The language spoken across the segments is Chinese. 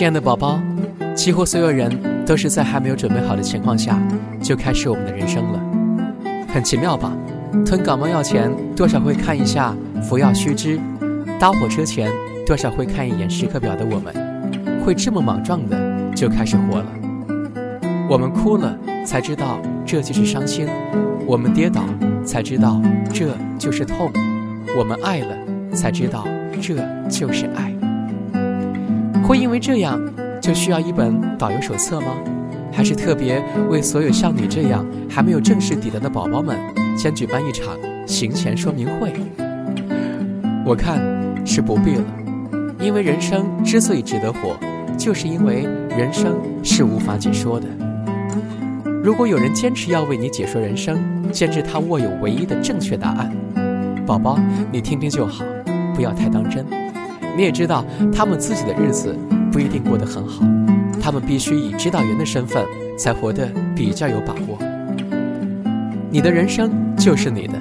亲爱的宝宝，几乎所有人都是在还没有准备好的情况下就开始我们的人生了，很奇妙吧？吞感冒药前多少会看一下服药须知，搭火车前多少会看一眼时刻表的我们，会这么莽撞的就开始活了。我们哭了才知道这就是伤心，我们跌倒才知道这就是痛，我们爱了才知道这就是爱。会因为这样就需要一本导游手册吗？还是特别为所有像你这样还没有正式抵达的宝宝们，先举办一场行前说明会？我看是不必了，因为人生之所以值得活，就是因为人生是无法解说的。如果有人坚持要为你解说人生，坚持他握有唯一的正确答案，宝宝你听听就好，不要太当真。你也知道，他们自己的日子不一定过得很好，他们必须以指导员的身份才活得比较有把握。你的人生就是你的，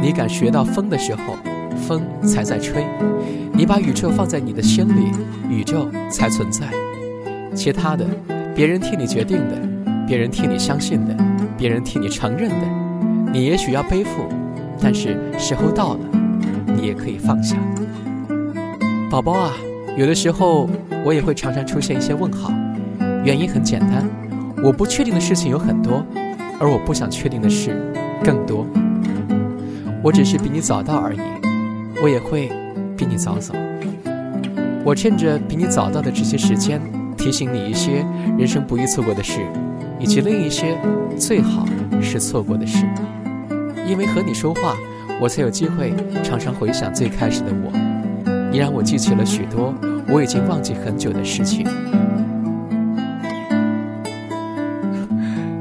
你敢学到风的时候，风才在吹；你把宇宙放在你的心里，宇宙才存在。其他的，别人替你决定的，别人替你相信的，别人替你承认的，你也许要背负，但是时候到了，你也可以放下。宝宝啊，有的时候我也会常常出现一些问号，原因很简单，我不确定的事情有很多，而我不想确定的事更多。我只是比你早到而已，我也会比你早走。我趁着比你早到的这些时间，提醒你一些人生不易错过的事，以及另一些最好是错过的事。因为和你说话，我才有机会常常回想最开始的我。你让我记起了许多我已经忘记很久的事情，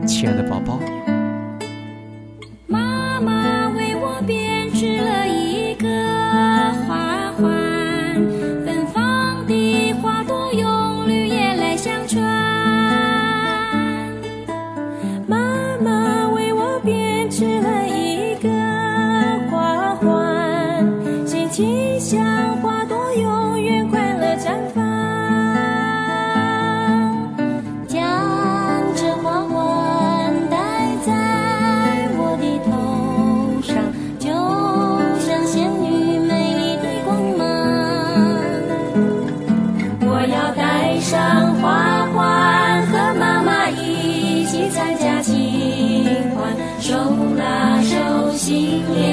亲爱的宝宝。今夜。